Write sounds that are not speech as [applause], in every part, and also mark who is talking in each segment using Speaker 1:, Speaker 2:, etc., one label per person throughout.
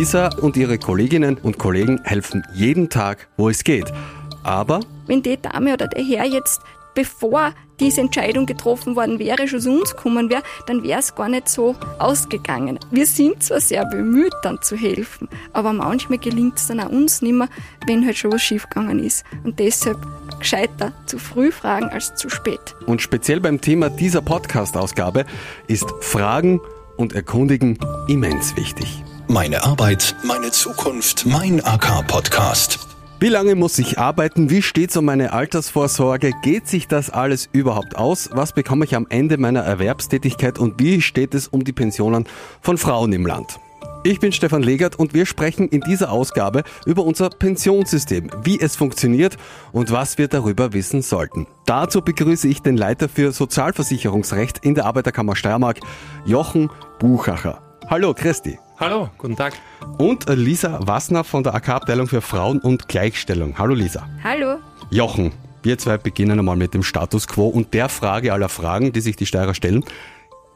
Speaker 1: Lisa und ihre Kolleginnen und Kollegen helfen jeden Tag, wo es geht. Aber
Speaker 2: wenn die Dame oder der Herr jetzt, bevor diese Entscheidung getroffen worden wäre, schon zu uns gekommen wäre, dann wäre es gar nicht so ausgegangen. Wir sind zwar sehr bemüht, dann zu helfen, aber manchmal gelingt es dann auch uns nicht mehr, wenn halt schon was schiefgegangen ist. Und deshalb gescheiter zu früh fragen als zu spät.
Speaker 1: Und speziell beim Thema dieser Podcast-Ausgabe ist Fragen und Erkundigen immens wichtig.
Speaker 3: Meine Arbeit, meine Zukunft, mein AK-Podcast.
Speaker 1: Wie lange muss ich arbeiten? Wie steht's um meine Altersvorsorge? Geht sich das alles überhaupt aus? Was bekomme ich am Ende meiner Erwerbstätigkeit? Und wie steht es um die Pensionen von Frauen im Land? Ich bin Stefan Legert und wir sprechen in dieser Ausgabe über unser Pensionssystem, wie es funktioniert und was wir darüber wissen sollten. Dazu begrüße ich den Leiter für Sozialversicherungsrecht in der Arbeiterkammer Steiermark, Jochen Buchacher. Hallo, Christi.
Speaker 4: Hallo, guten Tag.
Speaker 1: Und Lisa Wassner von der AK-Abteilung für Frauen und Gleichstellung. Hallo Lisa.
Speaker 2: Hallo.
Speaker 1: Jochen, wir zwei beginnen einmal mit dem Status quo und der Frage aller Fragen, die sich die Steirer stellen.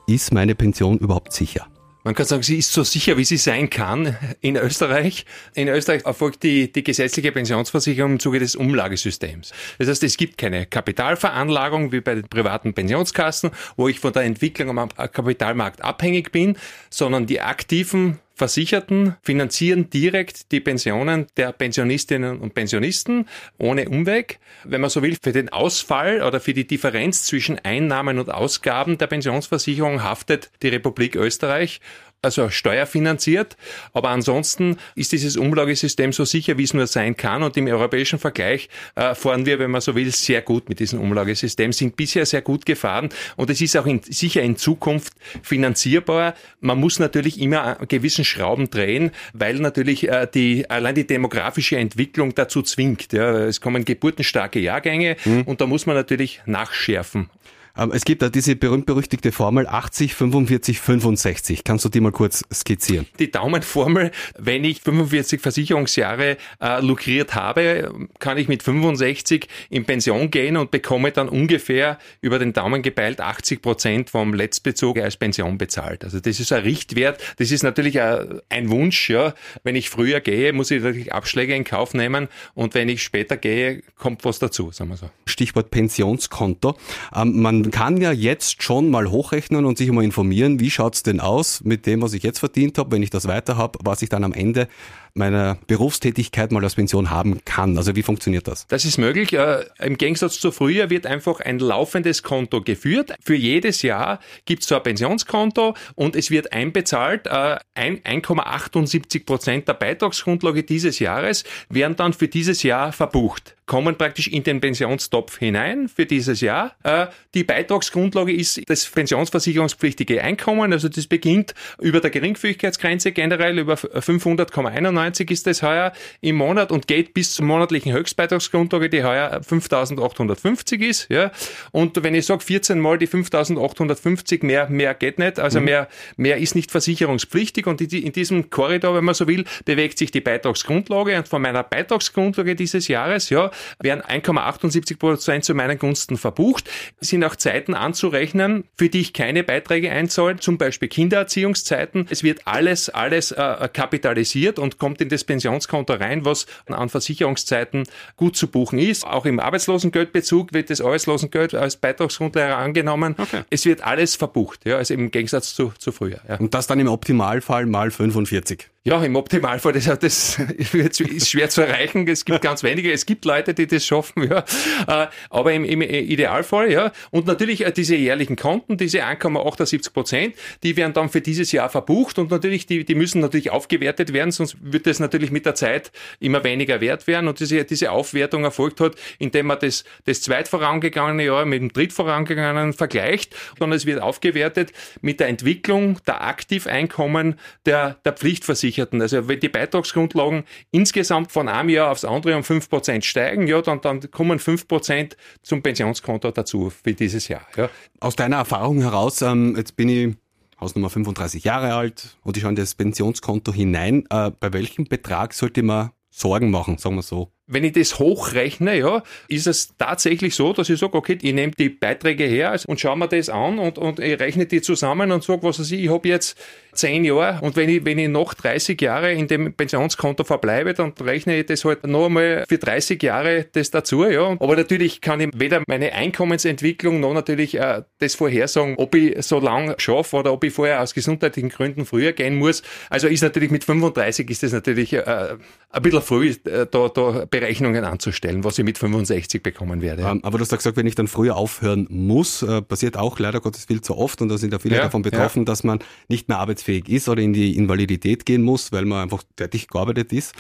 Speaker 1: Ist meine Pension überhaupt sicher?
Speaker 4: Man kann sagen, sie ist so sicher, wie sie sein kann in Österreich. In Österreich erfolgt die, die gesetzliche Pensionsversicherung im Zuge des Umlagesystems. Das heißt, es gibt keine Kapitalveranlagung wie bei den privaten Pensionskassen, wo ich von der Entwicklung am Kapitalmarkt abhängig bin, sondern die aktiven Versicherten finanzieren direkt die Pensionen der Pensionistinnen und Pensionisten ohne Umweg. Wenn man so will, für den Ausfall oder für die Differenz zwischen Einnahmen und Ausgaben der Pensionsversicherung haftet die Republik Österreich also steuerfinanziert. Aber ansonsten ist dieses Umlagesystem so sicher, wie es nur sein kann. Und im europäischen Vergleich äh, fahren wir, wenn man so will, sehr gut mit diesem Umlagesystem, sind bisher sehr gut gefahren. Und es ist auch in, sicher in Zukunft finanzierbar. Man muss natürlich immer gewissen Schrauben drehen, weil natürlich äh, die, allein die demografische Entwicklung dazu zwingt. Ja. Es kommen geburtenstarke Jahrgänge mhm. und da muss man natürlich nachschärfen.
Speaker 1: Ähm, es gibt da diese berühmt-berüchtigte Formel 80, 45, 65. Kannst du die mal kurz skizzieren?
Speaker 4: Die Daumenformel, wenn ich 45 Versicherungsjahre äh, lukriert habe, kann ich mit 65 in Pension gehen und bekomme dann ungefähr über den Daumen gepeilt 80 Prozent vom Letztbezug als Pension bezahlt. Also das ist ein Richtwert. Das ist natürlich ein Wunsch. Ja. Wenn ich früher gehe, muss ich natürlich Abschläge in Kauf nehmen und wenn ich später gehe, kommt was dazu, sagen wir so.
Speaker 1: Stichwort Pensionskonto. Ähm, man kann ja jetzt schon mal hochrechnen und sich mal informieren, wie schaut's denn aus mit dem, was ich jetzt verdient habe, wenn ich das weiter habe, was ich dann am Ende meiner Berufstätigkeit mal als Pension haben kann. Also wie funktioniert das?
Speaker 4: Das ist möglich. Äh, Im Gegensatz zu früher wird einfach ein laufendes Konto geführt. Für jedes Jahr gibt es so ein Pensionskonto und es wird einbezahlt. Äh, 1,78 Prozent der Beitragsgrundlage dieses Jahres werden dann für dieses Jahr verbucht kommen praktisch in den Pensionstopf hinein für dieses Jahr. Äh, die Beitragsgrundlage ist das pensionsversicherungspflichtige Einkommen, also das beginnt über der Geringfügigkeitsgrenze generell über 500,91 ist das heuer im Monat und geht bis zur monatlichen Höchstbeitragsgrundlage, die heuer 5.850 ist. Ja. Und wenn ich sage 14 mal die 5.850, mehr, mehr geht nicht, also mhm. mehr, mehr ist nicht versicherungspflichtig und in diesem Korridor, wenn man so will, bewegt sich die Beitragsgrundlage und von meiner Beitragsgrundlage dieses Jahres, ja, werden 1,78 Prozent zu meinen Gunsten verbucht. Es sind auch Zeiten anzurechnen, für die ich keine Beiträge einzahle, zum Beispiel Kindererziehungszeiten. Es wird alles, alles äh, kapitalisiert und kommt in das Pensionskonto rein, was an Versicherungszeiten gut zu buchen ist. Auch im Arbeitslosengeldbezug wird das Arbeitslosengeld als Beitragsgrundlage angenommen. Okay. Es wird alles verbucht, ja, also im Gegensatz zu, zu früher.
Speaker 1: Ja. Und das dann im Optimalfall mal 45.
Speaker 4: Ja, im Optimalfall, das, das [laughs] ist schwer zu erreichen. Es gibt ganz wenige. Es gibt Leute, die das schaffen, ja. Äh, aber im, im Idealfall, ja. Und natürlich äh, diese jährlichen Konten, diese 1,78 Prozent, die werden dann für dieses Jahr verbucht und natürlich, die, die müssen natürlich aufgewertet werden, sonst wird das natürlich mit der Zeit immer weniger wert werden. Und diese, diese Aufwertung erfolgt hat, indem man das, das zweitvorangegangene Jahr mit dem drittvorangegangenen vergleicht, sondern es wird aufgewertet mit der Entwicklung der Aktiveinkommen der, der Pflichtversicherung. Versicherten. Also wenn die Beitragsgrundlagen insgesamt von einem Jahr aufs andere um 5% steigen, ja, dann, dann kommen 5% zum Pensionskonto dazu für dieses Jahr. Ja.
Speaker 1: Aus deiner Erfahrung heraus, ähm, jetzt bin ich Hausnummer 35 Jahre alt und ich schaue in das Pensionskonto hinein. Äh, bei welchem Betrag sollte man Sorgen machen, sagen wir so?
Speaker 4: Wenn ich das hochrechne, ja, ist es tatsächlich so, dass ich sage, okay, ich nehme die Beiträge her und schaue mir das an und, und ich rechne die zusammen und sage, was weiß ich, ich habe jetzt zehn Jahre und wenn ich, wenn ich noch 30 Jahre in dem Pensionskonto verbleibe, dann rechne ich das halt noch einmal für 30 Jahre das dazu, ja. Aber natürlich kann ich weder meine Einkommensentwicklung noch natürlich äh, das vorhersagen, ob ich so lang schaffe oder ob ich vorher aus gesundheitlichen Gründen früher gehen muss. Also ist natürlich mit 35 ist das natürlich äh, ein bisschen früh, äh, da, da Berechnungen anzustellen, was ich mit 65 bekommen werde.
Speaker 1: Ähm, aber du hast gesagt, wenn ich dann früher aufhören muss, äh, passiert auch leider Gottes viel zu oft und da sind ja viele ja, davon betroffen, ja. dass man nicht mehr arbeitsfähig ist oder in die Invalidität gehen muss, weil man einfach tätig gearbeitet ist.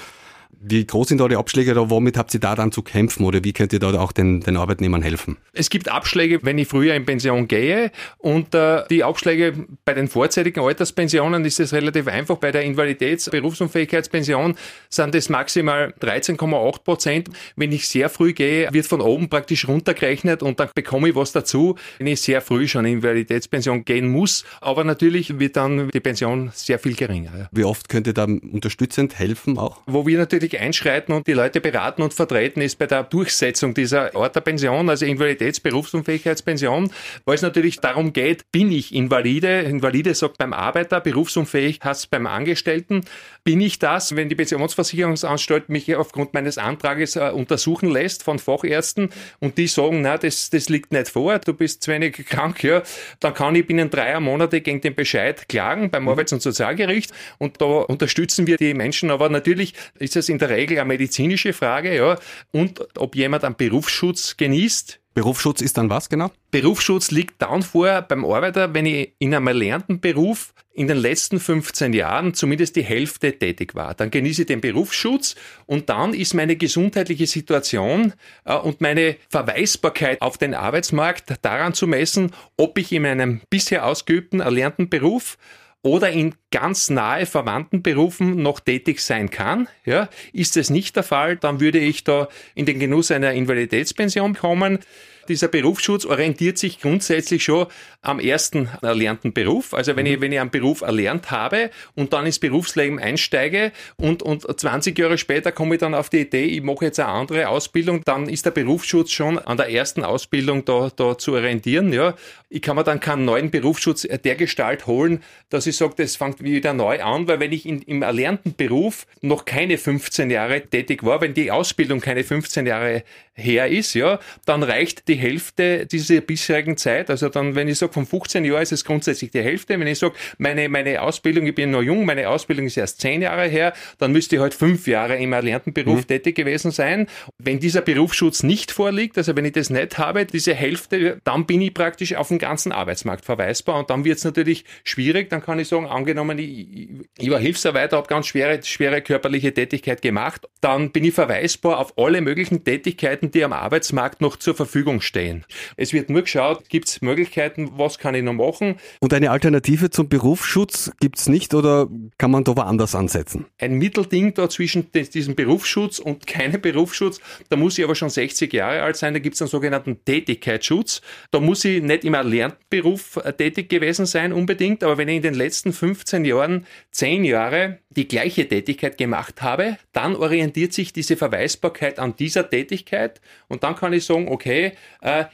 Speaker 1: Wie groß sind da die Abschläge oder womit habt ihr da dann zu kämpfen oder wie könnt ihr da auch den, den Arbeitnehmern helfen?
Speaker 4: Es gibt Abschläge, wenn ich früher in Pension gehe und äh, die Abschläge bei den vorzeitigen Alterspensionen ist es relativ einfach. Bei der Invalitäts-, Berufsunfähigkeitspension sind es maximal 13,8 Prozent. Wenn ich sehr früh gehe, wird von oben praktisch runtergerechnet und dann bekomme ich was dazu, wenn ich sehr früh schon in Invalitätspension gehen muss. Aber natürlich wird dann die Pension sehr viel geringer.
Speaker 1: Wie oft könnt ihr da unterstützend helfen auch?
Speaker 4: Wo wir natürlich wirklich einschreiten und die Leute beraten und vertreten, ist bei der Durchsetzung dieser Art der Pension, also Invalitäts-, Berufsunfähigkeitspension, weil es natürlich darum geht, bin ich Invalide? Invalide sagt beim Arbeiter, berufsunfähig heißt beim Angestellten. Bin ich das, wenn die Pensionsversicherungsanstalt mich aufgrund meines Antrages äh, untersuchen lässt von Fachärzten und die sagen, na, das, das liegt nicht vor, du bist zu wenig [laughs] krank, ja, dann kann ich binnen dreier Monate gegen den Bescheid klagen beim Arbeits- und Sozialgericht und da unterstützen wir die Menschen, aber natürlich ist es in der Regel eine medizinische Frage, ja, und ob jemand einen Berufsschutz genießt.
Speaker 1: Berufsschutz ist dann was genau?
Speaker 4: Berufsschutz liegt dann vor beim Arbeiter, wenn ich in einem erlernten Beruf in den letzten 15 Jahren zumindest die Hälfte tätig war. Dann genieße ich den Berufsschutz und dann ist meine gesundheitliche Situation äh, und meine Verweisbarkeit auf den Arbeitsmarkt daran zu messen, ob ich in meinem bisher ausgeübten, erlernten Beruf oder in ganz nahe verwandten Berufen noch tätig sein kann. Ja, ist es nicht der Fall, dann würde ich da in den Genuss einer Invaliditätspension kommen. Dieser Berufsschutz orientiert sich grundsätzlich schon am ersten erlernten Beruf. Also wenn ich, mhm. wenn ich einen Beruf erlernt habe und dann ins Berufsleben einsteige und, und 20 Jahre später komme ich dann auf die Idee, ich mache jetzt eine andere Ausbildung, dann ist der Berufsschutz schon an der ersten Ausbildung da, da zu orientieren. Ja. Ich kann mir dann keinen neuen Berufsschutz der Gestalt holen, dass ich sage, das fängt wieder neu an, weil wenn ich in, im erlernten Beruf noch keine 15 Jahre tätig war, wenn die Ausbildung keine 15 Jahre her ist, ja, dann reicht die Hälfte dieser bisherigen Zeit. Also dann, wenn ich sage, von 15 Jahren ist es grundsätzlich die Hälfte. Wenn ich sage, meine, meine Ausbildung, ich bin noch jung, meine Ausbildung ist erst zehn Jahre her, dann müsste ich halt fünf Jahre im erlernten Beruf mhm. tätig gewesen sein. Wenn dieser Berufsschutz nicht vorliegt, also wenn ich das nicht habe, diese Hälfte, dann bin ich praktisch auf den ganzen Arbeitsmarkt verweisbar und dann wird es natürlich schwierig. Dann kann ich sagen, angenommen, ich, ich war Hilfsarbeiter, habe ganz schwere, schwere körperliche Tätigkeit gemacht, dann bin ich verweisbar auf alle möglichen Tätigkeiten, die am Arbeitsmarkt noch zur Verfügung stehen. Es wird nur geschaut, gibt es Möglichkeiten, was kann ich noch machen.
Speaker 1: Und eine Alternative zum Berufsschutz gibt es nicht oder kann man da woanders ansetzen?
Speaker 4: Ein Mittelding da zwischen diesem Berufsschutz und [laughs] keinem Berufsschutz, da muss ich aber schon 60 Jahre alt sein, da gibt es einen sogenannten Tätigkeitsschutz. Da muss ich nicht im erlernten Beruf äh, tätig gewesen sein unbedingt, aber wenn ich in den letzten 15 Jahren 10 Jahre die gleiche Tätigkeit gemacht habe, dann orientiert sich diese Verweisbarkeit an dieser Tätigkeit und dann kann ich sagen, okay,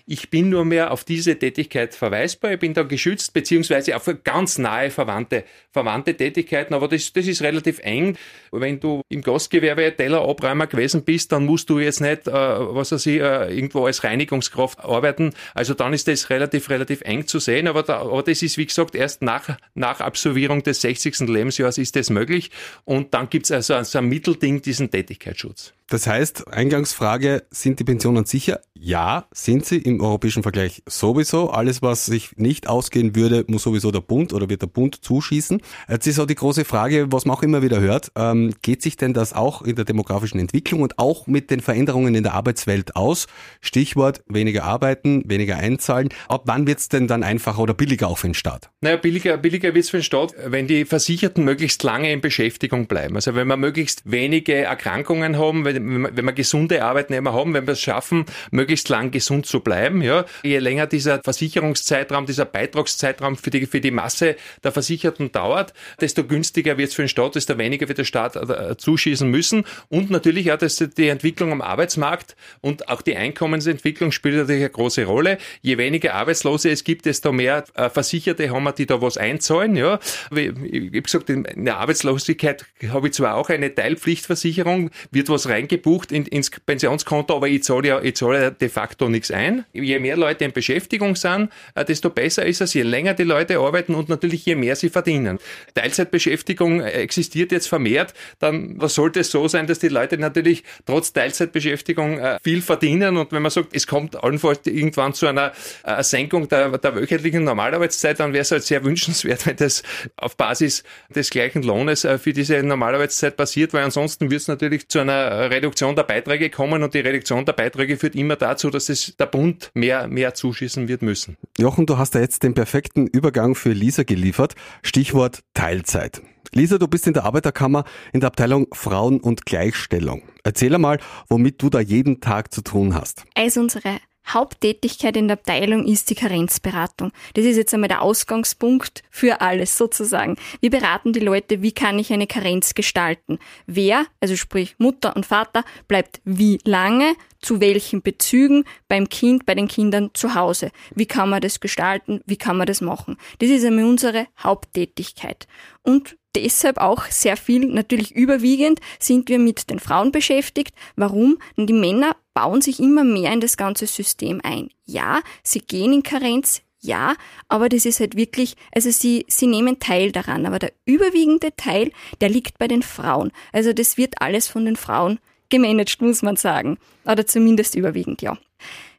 Speaker 4: ich bin nur mehr auf diese Tätigkeit verweisbar, ich bin da geschützt, beziehungsweise auf ganz nahe verwandte, verwandte Tätigkeiten, aber das, das ist relativ eng. Wenn du im Gastgewerbe Tellerabräumer gewesen bist, dann musst du jetzt nicht, äh, was weiß ich, äh, irgendwo als Reinigungskraft arbeiten, also dann ist das relativ, relativ eng zu sehen, aber, da, aber das ist, wie gesagt, erst nach, nach Absolvierung des 60. Lebensjahres ist das möglich und dann gibt es also, also ein Mittelding, diesen Tätigkeitsschutz.
Speaker 1: Das heißt, Eingangsfrage, sind die Pensionen sicher? Ja, sind sie im europäischen Vergleich sowieso. Alles, was sich nicht ausgehen würde, muss sowieso der Bund oder wird der Bund zuschießen. Jetzt ist auch die große Frage, was man auch immer wieder hört, ähm, geht sich denn das auch in der demografischen Entwicklung und auch mit den Veränderungen in der Arbeitswelt aus? Stichwort weniger arbeiten, weniger einzahlen. Ab wann wird es denn dann einfacher oder billiger auch für den Staat?
Speaker 4: Naja, billiger, billiger wird es für den Staat, wenn die Versicherten möglichst lange in Beschäftigung bleiben. Also wenn wir möglichst wenige Erkrankungen haben, wenn wenn wir, gesunde Arbeitnehmer haben, wenn wir es schaffen, möglichst lang gesund zu bleiben, ja, je länger dieser Versicherungszeitraum, dieser Beitragszeitraum für die, für die Masse der Versicherten dauert, desto günstiger wird es für den Staat, desto weniger wird der Staat äh, zuschießen müssen. Und natürlich auch dass die Entwicklung am Arbeitsmarkt und auch die Einkommensentwicklung spielt natürlich eine große Rolle. Je weniger Arbeitslose es gibt, desto mehr äh, Versicherte haben wir, die da was einzahlen. Ja. Ich habe gesagt, in der Arbeitslosigkeit habe ich zwar auch eine Teilpflichtversicherung, wird was reingebucht in, ins Pensionskonto, aber ich zahle ja, ich zahle de facto nichts ein. Je mehr Leute in Beschäftigung sind, äh, desto besser ist es, je länger die Leute arbeiten und natürlich je mehr sie verdienen. Teilzeitbeschäftigung existiert jetzt vermehrt, dann sollte es so sein, dass die Leute natürlich trotz Teilzeitbeschäftigung äh, viel verdienen und wenn man sagt, es kommt allenfalls irgendwann zu einer äh, Senkung der, der wöchentlichen Normalarbeitszeit, dann wäre es halt sehr wünschenswert, [laughs] wenn das auf Basis des gleichen Lohnes für diese Normalarbeitszeit passiert, weil ansonsten wird es natürlich zu einer Reduktion der Beiträge kommen und die Reduktion der Beiträge führt immer dazu, dass es der Bund mehr, mehr zuschießen wird müssen.
Speaker 1: Jochen, du hast da jetzt den perfekten Übergang für Lisa geliefert. Stichwort Teilzeit. Lisa, du bist in der Arbeiterkammer in der Abteilung Frauen und Gleichstellung. Erzähl einmal, womit du da jeden Tag zu tun hast.
Speaker 2: Also unsere Haupttätigkeit in der Abteilung ist die Karenzberatung. Das ist jetzt einmal der Ausgangspunkt für alles sozusagen. Wir beraten die Leute, wie kann ich eine Karenz gestalten? Wer, also sprich Mutter und Vater, bleibt wie lange, zu welchen Bezügen beim Kind, bei den Kindern zu Hause? Wie kann man das gestalten? Wie kann man das machen? Das ist einmal unsere Haupttätigkeit. Und deshalb auch sehr viel, natürlich überwiegend, sind wir mit den Frauen beschäftigt. Warum? Die Männer bauen sich immer mehr in das ganze System ein. Ja, sie gehen in Karenz, ja, aber das ist halt wirklich, also sie, sie nehmen teil daran, aber der überwiegende Teil, der liegt bei den Frauen. Also das wird alles von den Frauen gemanagt, muss man sagen. Oder zumindest überwiegend, ja.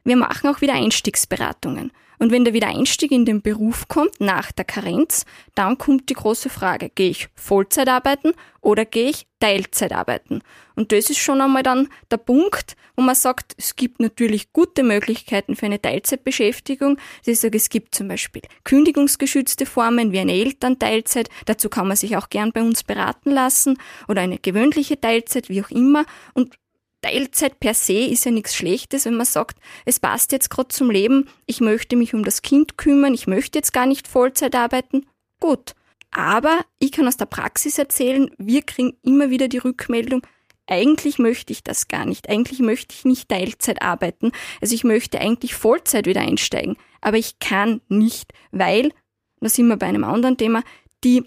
Speaker 2: Wir machen auch wieder Einstiegsberatungen. Und wenn der Wiedereinstieg in den Beruf kommt, nach der Karenz, dann kommt die große Frage, gehe ich Vollzeit arbeiten oder gehe ich Teilzeit arbeiten? Und das ist schon einmal dann der Punkt, wo man sagt, es gibt natürlich gute Möglichkeiten für eine Teilzeitbeschäftigung. Ich sage, es gibt zum Beispiel kündigungsgeschützte Formen wie eine Elternteilzeit. Dazu kann man sich auch gern bei uns beraten lassen oder eine gewöhnliche Teilzeit, wie auch immer. Und Teilzeit per se ist ja nichts Schlechtes, wenn man sagt, es passt jetzt gerade zum Leben, ich möchte mich um das Kind kümmern, ich möchte jetzt gar nicht Vollzeit arbeiten. Gut. Aber ich kann aus der Praxis erzählen, wir kriegen immer wieder die Rückmeldung, eigentlich möchte ich das gar nicht. Eigentlich möchte ich nicht Teilzeit arbeiten. Also ich möchte eigentlich Vollzeit wieder einsteigen. Aber ich kann nicht, weil, da sind wir bei einem anderen Thema, die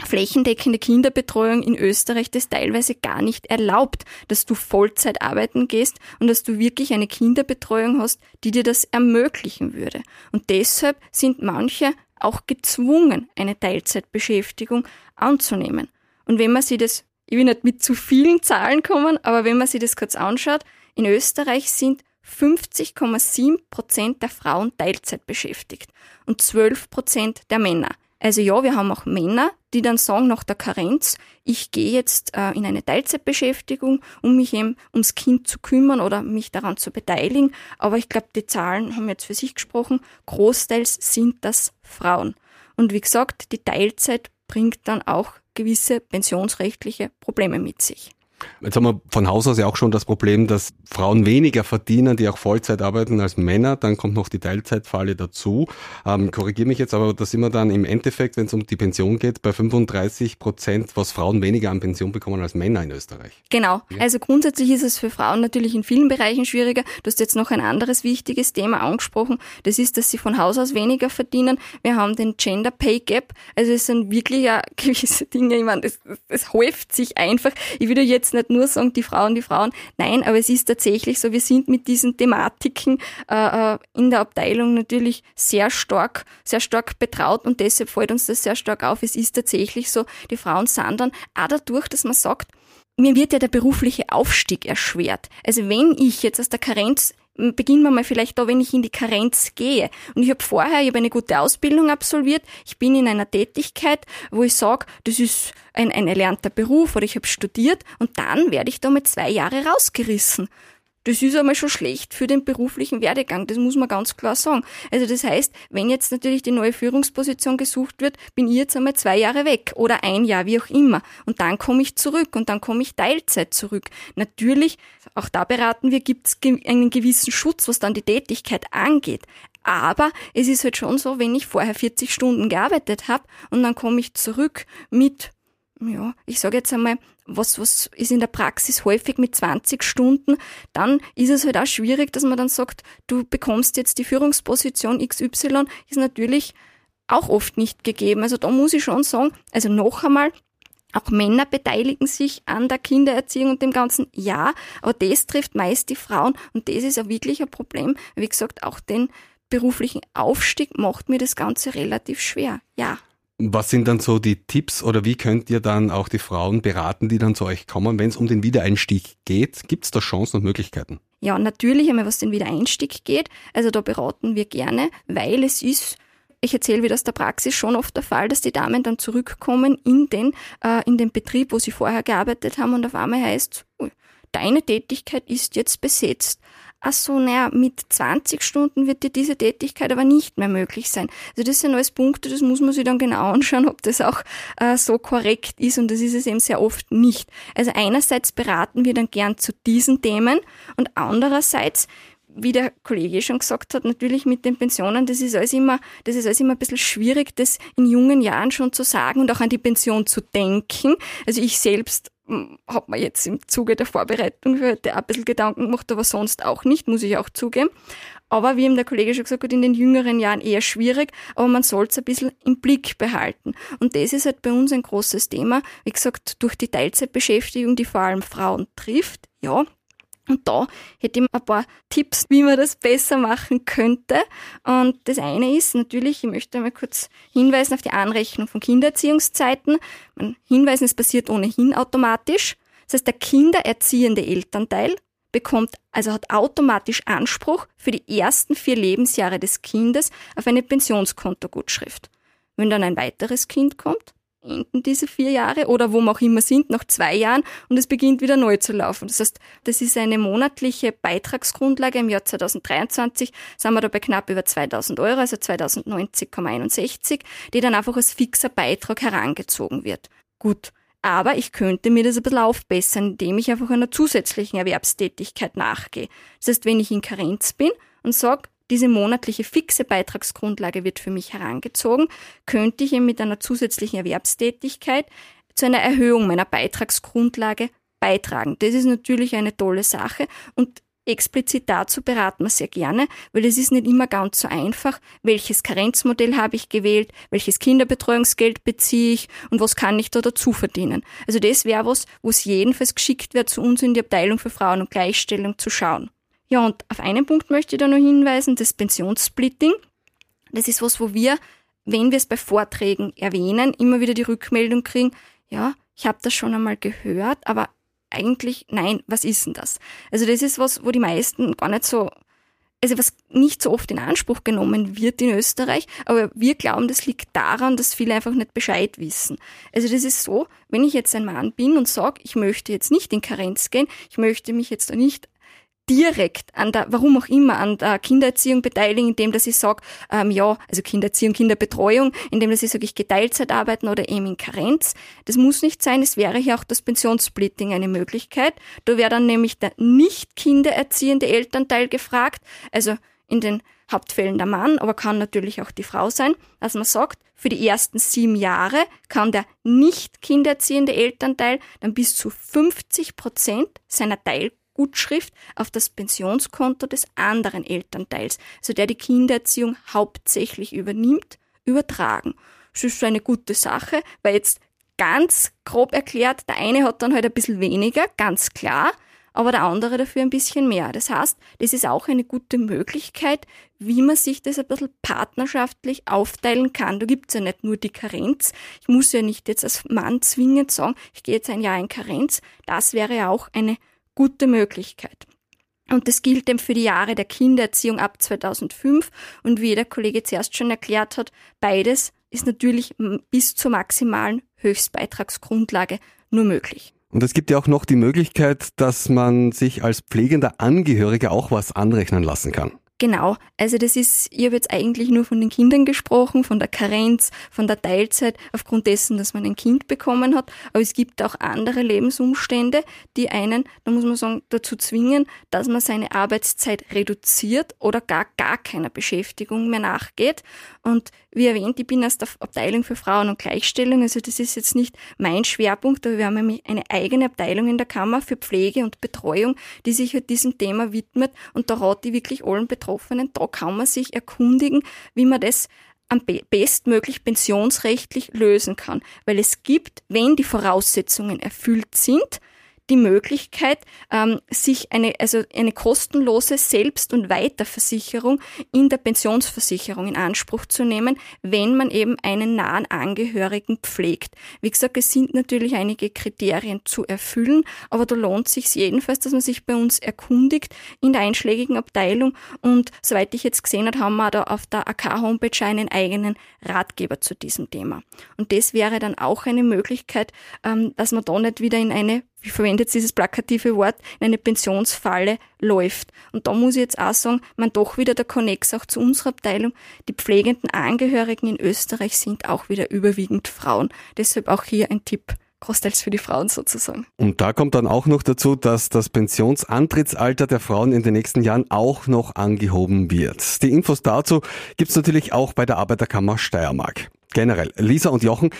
Speaker 2: flächendeckende Kinderbetreuung in Österreich das teilweise gar nicht erlaubt, dass du Vollzeit arbeiten gehst und dass du wirklich eine Kinderbetreuung hast, die dir das ermöglichen würde. Und deshalb sind manche auch gezwungen, eine Teilzeitbeschäftigung anzunehmen. Und wenn man sich das, ich will nicht mit zu vielen Zahlen kommen, aber wenn man sich das kurz anschaut, in Österreich sind 50,7 Prozent der Frauen Teilzeit beschäftigt und 12 Prozent der Männer. Also ja, wir haben auch Männer, die dann sagen nach der Karenz, ich gehe jetzt äh, in eine Teilzeitbeschäftigung, um mich eben ums Kind zu kümmern oder mich daran zu beteiligen. Aber ich glaube, die Zahlen haben jetzt für sich gesprochen. Großteils sind das Frauen. Und wie gesagt, die Teilzeit bringt dann auch gewisse pensionsrechtliche Probleme mit sich.
Speaker 1: Jetzt haben wir von Haus aus ja auch schon das Problem, dass Frauen weniger verdienen, die auch Vollzeit arbeiten als Männer. Dann kommt noch die Teilzeitfalle dazu. Ähm, Korrigiere mich jetzt, aber da sind wir dann im Endeffekt, wenn es um die Pension geht, bei 35 Prozent, was Frauen weniger an Pension bekommen als Männer in Österreich.
Speaker 2: Genau. Also grundsätzlich ist es für Frauen natürlich in vielen Bereichen schwieriger. Du hast jetzt noch ein anderes wichtiges Thema angesprochen. Das ist, dass sie von Haus aus weniger verdienen. Wir haben den Gender Pay Gap. Also es sind wirklich ja [laughs] gewisse Dinge. Ich meine, es, es häuft sich einfach. Ich würde jetzt jetzt nicht nur sagen, die Frauen, die Frauen. Nein, aber es ist tatsächlich so, wir sind mit diesen Thematiken äh, äh, in der Abteilung natürlich sehr stark, sehr stark betraut und deshalb fällt uns das sehr stark auf. Es ist tatsächlich so, die Frauen sind dann auch dadurch, dass man sagt, mir wird ja der berufliche Aufstieg erschwert. Also wenn ich jetzt aus der Karenz beginnen wir mal vielleicht da, wenn ich in die Karenz gehe. Und ich habe vorher, ich habe eine gute Ausbildung absolviert, ich bin in einer Tätigkeit, wo ich sage, das ist ein, ein erlernter Beruf oder ich habe studiert und dann werde ich da mit zwei Jahre rausgerissen. Das ist einmal schon schlecht für den beruflichen Werdegang, das muss man ganz klar sagen. Also das heißt, wenn jetzt natürlich die neue Führungsposition gesucht wird, bin ich jetzt einmal zwei Jahre weg oder ein Jahr, wie auch immer. Und dann komme ich zurück und dann komme ich Teilzeit zurück. Natürlich, auch da beraten wir, gibt es einen gewissen Schutz, was dann die Tätigkeit angeht. Aber es ist halt schon so, wenn ich vorher 40 Stunden gearbeitet habe und dann komme ich zurück mit, ja, ich sage jetzt einmal, was, was ist in der Praxis häufig mit 20 Stunden, dann ist es halt auch schwierig, dass man dann sagt, du bekommst jetzt die Führungsposition XY, ist natürlich auch oft nicht gegeben. Also da muss ich schon sagen, also noch einmal, auch Männer beteiligen sich an der Kindererziehung und dem Ganzen, ja, aber das trifft meist die Frauen und das ist ja wirklich ein Problem. Wie gesagt, auch den beruflichen Aufstieg macht mir das Ganze relativ schwer, ja.
Speaker 1: Was sind dann so die Tipps oder wie könnt ihr dann auch die Frauen beraten, die dann zu euch kommen, wenn es um den Wiedereinstieg geht? Gibt es da Chancen und Möglichkeiten?
Speaker 2: Ja, natürlich einmal, was den Wiedereinstieg geht. Also da beraten wir gerne, weil es ist ich erzähle, wie das der Praxis schon oft der Fall, dass die Damen dann zurückkommen in den, äh, in den Betrieb, wo sie vorher gearbeitet haben und auf einmal heißt, deine Tätigkeit ist jetzt besetzt ach so, naja, mit 20 Stunden wird dir diese Tätigkeit aber nicht mehr möglich sein. Also das sind alles Punkte, das muss man sich dann genau anschauen, ob das auch äh, so korrekt ist und das ist es eben sehr oft nicht. Also einerseits beraten wir dann gern zu diesen Themen und andererseits wie der Kollege schon gesagt hat, natürlich mit den Pensionen, das ist alles immer, das ist alles immer ein bisschen schwierig, das in jungen Jahren schon zu sagen und auch an die Pension zu denken. Also ich selbst hat man jetzt im Zuge der Vorbereitung für heute ein bisschen Gedanken gemacht, aber sonst auch nicht, muss ich auch zugeben. Aber wie eben der Kollege schon gesagt hat, in den jüngeren Jahren eher schwierig, aber man soll es ein bisschen im Blick behalten. Und das ist halt bei uns ein großes Thema. Wie gesagt, durch die Teilzeitbeschäftigung, die vor allem Frauen trifft, ja, und da hätte ich ein paar Tipps, wie man das besser machen könnte. Und das eine ist natürlich, ich möchte einmal kurz hinweisen auf die Anrechnung von Kindererziehungszeiten. Man hinweisen, es passiert ohnehin automatisch. Das heißt, der kindererziehende Elternteil bekommt, also hat automatisch Anspruch für die ersten vier Lebensjahre des Kindes auf eine Pensionskontogutschrift. Wenn dann ein weiteres Kind kommt, enden diese vier Jahre oder wo wir auch immer sind, nach zwei Jahren und es beginnt wieder neu zu laufen. Das heißt, das ist eine monatliche Beitragsgrundlage. Im Jahr 2023 sind wir da bei knapp über 2000 Euro, also 2090,61, die dann einfach als fixer Beitrag herangezogen wird. Gut. Aber ich könnte mir das ein bisschen aufbessern, indem ich einfach einer zusätzlichen Erwerbstätigkeit nachgehe. Das heißt, wenn ich in Karenz bin und sage, diese monatliche fixe Beitragsgrundlage wird für mich herangezogen, könnte ich mit einer zusätzlichen Erwerbstätigkeit zu einer Erhöhung meiner Beitragsgrundlage beitragen. Das ist natürlich eine tolle Sache und explizit dazu beraten wir sehr gerne, weil es ist nicht immer ganz so einfach, welches Karenzmodell habe ich gewählt, welches Kinderbetreuungsgeld beziehe ich und was kann ich da dazu verdienen. Also das wäre was, wo es jedenfalls geschickt wäre, zu uns in die Abteilung für Frauen und Gleichstellung zu schauen. Ja, und auf einen Punkt möchte ich da noch hinweisen, das Pensionssplitting. Das ist was, wo wir, wenn wir es bei Vorträgen erwähnen, immer wieder die Rückmeldung kriegen, ja, ich habe das schon einmal gehört, aber eigentlich, nein, was ist denn das? Also das ist was, wo die meisten gar nicht so, also was nicht so oft in Anspruch genommen wird in Österreich, aber wir glauben, das liegt daran, dass viele einfach nicht Bescheid wissen. Also das ist so, wenn ich jetzt ein Mann bin und sage, ich möchte jetzt nicht in Karenz gehen, ich möchte mich jetzt da nicht direkt an der, warum auch immer, an der Kindererziehung beteiligen, indem dass ich sage, ähm, ja, also Kindererziehung, Kinderbetreuung, indem dass ich sage, ich gehe Teilzeit arbeiten oder eben in Karenz. Das muss nicht sein, es wäre hier auch das Pensionssplitting eine Möglichkeit. Da wäre dann nämlich der nicht kindererziehende Elternteil gefragt, also in den Hauptfällen der Mann, aber kann natürlich auch die Frau sein, dass man sagt, für die ersten sieben Jahre kann der nicht kindererziehende Elternteil dann bis zu 50 Prozent seiner Teil Gutschrift auf das Pensionskonto des anderen Elternteils, also der die Kindererziehung hauptsächlich übernimmt, übertragen. Das ist eine gute Sache, weil jetzt ganz grob erklärt, der eine hat dann halt ein bisschen weniger, ganz klar, aber der andere dafür ein bisschen mehr. Das heißt, das ist auch eine gute Möglichkeit, wie man sich das ein bisschen partnerschaftlich aufteilen kann. Da gibt's ja nicht nur die Karenz. Ich muss ja nicht jetzt als Mann zwingend sagen, ich gehe jetzt ein Jahr in Karenz. Das wäre ja auch eine gute Möglichkeit. Und das gilt eben für die Jahre der Kindererziehung ab 2005. Und wie der Kollege zuerst schon erklärt hat, beides ist natürlich bis zur maximalen Höchstbeitragsgrundlage nur möglich.
Speaker 1: Und es gibt ja auch noch die Möglichkeit, dass man sich als pflegender Angehöriger auch was anrechnen lassen kann.
Speaker 2: Genau, also das ist, ich habe jetzt eigentlich nur von den Kindern gesprochen, von der Karenz, von der Teilzeit, aufgrund dessen, dass man ein Kind bekommen hat. Aber es gibt auch andere Lebensumstände, die einen, da muss man sagen, dazu zwingen, dass man seine Arbeitszeit reduziert oder gar gar keiner Beschäftigung mehr nachgeht. Und wie erwähnt, ich bin aus der Abteilung für Frauen und Gleichstellung, also das ist jetzt nicht mein Schwerpunkt, aber wir haben nämlich eine eigene Abteilung in der Kammer für Pflege und Betreuung, die sich halt diesem Thema widmet und da rate ich wirklich allen Betroffenen, da kann man sich erkundigen, wie man das am bestmöglich pensionsrechtlich lösen kann. Weil es gibt, wenn die Voraussetzungen erfüllt sind, die Möglichkeit, ähm, sich eine, also eine kostenlose Selbst- und Weiterversicherung in der Pensionsversicherung in Anspruch zu nehmen, wenn man eben einen nahen Angehörigen pflegt. Wie gesagt, es sind natürlich einige Kriterien zu erfüllen, aber da lohnt sich jedenfalls, dass man sich bei uns erkundigt in der einschlägigen Abteilung und soweit ich jetzt gesehen habe, haben wir da auf der AK-Homepage einen eigenen Ratgeber zu diesem Thema. Und das wäre dann auch eine Möglichkeit, ähm, dass man da nicht wieder in eine wie verwendet dieses plakative Wort, in eine Pensionsfalle läuft. Und da muss ich jetzt auch sagen, man doch wieder der Connex auch zu unserer Abteilung. Die pflegenden Angehörigen in Österreich sind auch wieder überwiegend Frauen. Deshalb auch hier ein Tipp großteils für die Frauen sozusagen.
Speaker 1: Und da kommt dann auch noch dazu, dass das Pensionsantrittsalter der Frauen in den nächsten Jahren auch noch angehoben wird. Die Infos dazu gibt's natürlich auch bei der Arbeiterkammer Steiermark generell. Lisa und Jochen,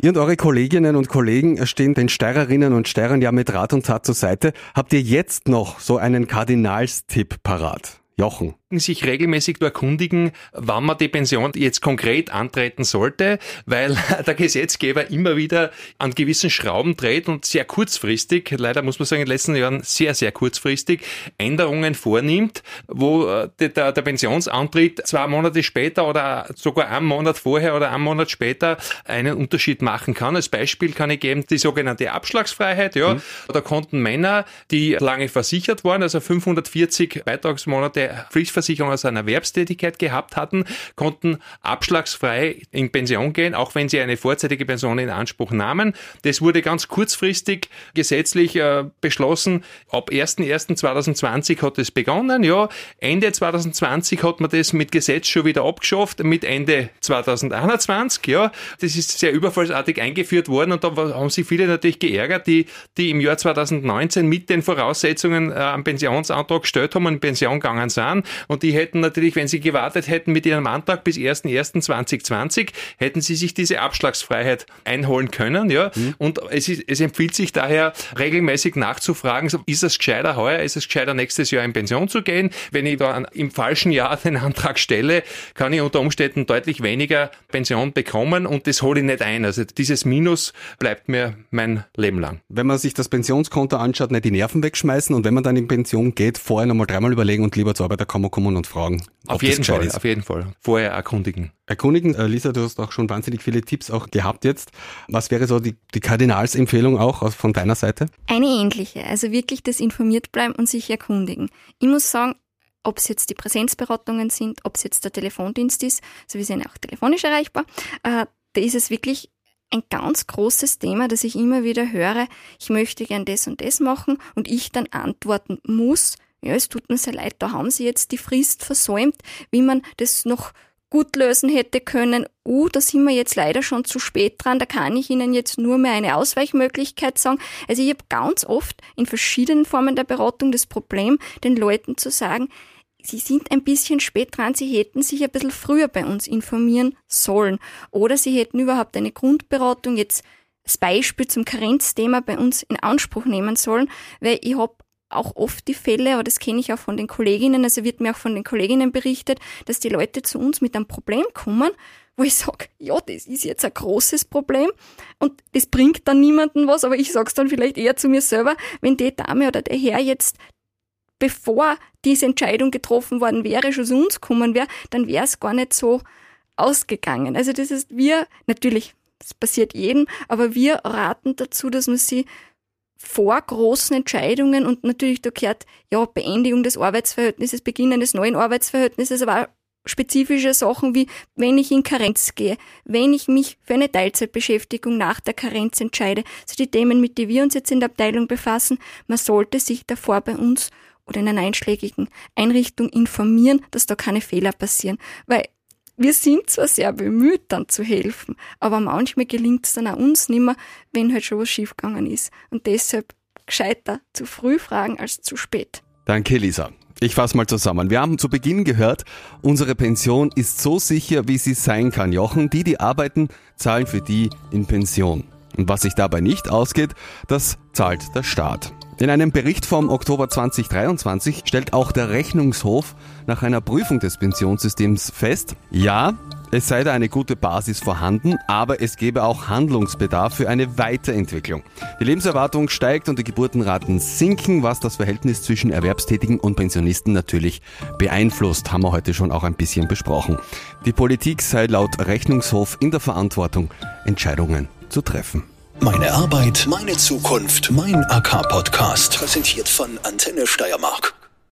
Speaker 1: ihr und eure Kolleginnen und Kollegen stehen den Steirerinnen und Steirern ja mit Rat und Tat zur Seite. Habt ihr jetzt noch so einen Kardinalstipp parat? Jochen
Speaker 4: sich regelmäßig erkundigen, wann man die Pension jetzt konkret antreten sollte, weil [laughs] der Gesetzgeber immer wieder an gewissen Schrauben dreht und sehr kurzfristig, leider muss man sagen in den letzten Jahren sehr, sehr kurzfristig, Änderungen vornimmt, wo äh, der, der Pensionsantritt zwei Monate später oder sogar einen Monat vorher oder einen Monat später einen Unterschied machen kann. Als Beispiel kann ich geben die sogenannte Abschlagsfreiheit. Ja, mhm. Da konnten Männer, die lange versichert waren, also 540 Beitragsmonate Pflicht Krankenversicherung aus einer Erwerbstätigkeit gehabt hatten, konnten abschlagsfrei in Pension gehen, auch wenn sie eine vorzeitige Pension in Anspruch nahmen. Das wurde ganz kurzfristig gesetzlich äh, beschlossen. Ab 01.01.2020 hat es begonnen. Ja, Ende 2020 hat man das mit Gesetz schon wieder abgeschafft, mit Ende 2021. Ja, das ist sehr überfallsartig eingeführt worden und da haben sich viele natürlich geärgert, die, die im Jahr 2019 mit den Voraussetzungen äh, am Pensionsantrag gestellt haben und in Pension gegangen sind und die hätten natürlich, wenn sie gewartet hätten mit ihrem Antrag bis 1.1.2020, hätten sie sich diese Abschlagsfreiheit einholen können. Ja? Mhm. Und es, ist, es empfiehlt sich daher regelmäßig nachzufragen, ist es gescheiter heuer, ist es gescheiter nächstes Jahr in Pension zu gehen? Wenn ich da im falschen Jahr [laughs] den Antrag stelle, kann ich unter Umständen deutlich weniger Pension bekommen und das hole ich nicht ein. Also dieses Minus bleibt mir mein Leben lang.
Speaker 1: Wenn man sich das Pensionskonto anschaut, nicht die Nerven wegschmeißen und wenn man dann in Pension geht, vorher nochmal dreimal überlegen und lieber zur Arbeiterkammer kommen und fragen.
Speaker 4: Auf jeden Fall, ist. auf jeden Fall. Vorher erkundigen.
Speaker 1: Erkundigen. Äh, Lisa, du hast auch schon wahnsinnig viele Tipps auch gehabt jetzt. Was wäre so die, die Kardinalsempfehlung auch von deiner Seite?
Speaker 2: Eine ähnliche. Also wirklich das informiert bleiben und sich erkundigen. Ich muss sagen, ob es jetzt die Präsenzberatungen sind, ob es jetzt der Telefondienst ist, so wie sind auch telefonisch erreichbar, äh, da ist es wirklich ein ganz großes Thema, das ich immer wieder höre. Ich möchte gern das und das machen und ich dann antworten muss, ja, es tut mir sehr leid, da haben sie jetzt die Frist versäumt, wie man das noch gut lösen hätte können. Uh, da sind wir jetzt leider schon zu spät dran, da kann ich Ihnen jetzt nur mehr eine Ausweichmöglichkeit sagen. Also ich habe ganz oft in verschiedenen Formen der Beratung das Problem, den Leuten zu sagen, Sie sind ein bisschen spät dran, Sie hätten sich ein bisschen früher bei uns informieren sollen. Oder Sie hätten überhaupt eine Grundberatung jetzt als Beispiel zum Karenzthema bei uns in Anspruch nehmen sollen, weil ich habe auch oft die Fälle, aber das kenne ich auch von den Kolleginnen, also wird mir auch von den Kolleginnen berichtet, dass die Leute zu uns mit einem Problem kommen, wo ich sage, ja, das ist jetzt ein großes Problem und das bringt dann niemandem was, aber ich sage es dann vielleicht eher zu mir selber, wenn die Dame oder der Herr jetzt bevor diese Entscheidung getroffen worden wäre, schon zu uns kommen wäre, dann wäre es gar nicht so ausgegangen. Also das ist wir, natürlich, das passiert jedem, aber wir raten dazu, dass man sie vor großen Entscheidungen und natürlich da gehört ja Beendigung des Arbeitsverhältnisses, Beginn eines neuen Arbeitsverhältnisses, aber spezifische Sachen wie, wenn ich in Karenz gehe, wenn ich mich für eine Teilzeitbeschäftigung nach der Karenz entscheide, so die Themen, mit denen wir uns jetzt in der Abteilung befassen, man sollte sich davor bei uns oder in einer einschlägigen Einrichtung informieren, dass da keine Fehler passieren. Weil wir sind zwar sehr bemüht, dann zu helfen, aber manchmal gelingt es dann auch uns nicht mehr, wenn halt schon was schiefgegangen ist. Und deshalb gescheiter zu früh fragen als zu spät.
Speaker 1: Danke, Lisa. Ich fasse mal zusammen. Wir haben zu Beginn gehört, unsere Pension ist so sicher, wie sie sein kann. Jochen, die, die arbeiten, zahlen für die in Pension. Und was sich dabei nicht ausgeht, das zahlt der Staat. In einem Bericht vom Oktober 2023 stellt auch der Rechnungshof nach einer Prüfung des Pensionssystems fest, ja, es sei da eine gute Basis vorhanden, aber es gebe auch Handlungsbedarf für eine Weiterentwicklung. Die Lebenserwartung steigt und die Geburtenraten sinken, was das Verhältnis zwischen Erwerbstätigen und Pensionisten natürlich beeinflusst, haben wir heute schon auch ein bisschen besprochen. Die Politik sei laut Rechnungshof in der Verantwortung, Entscheidungen zu treffen.
Speaker 3: Meine Arbeit, meine Zukunft, mein AK-Podcast, präsentiert von Antenne Steiermark.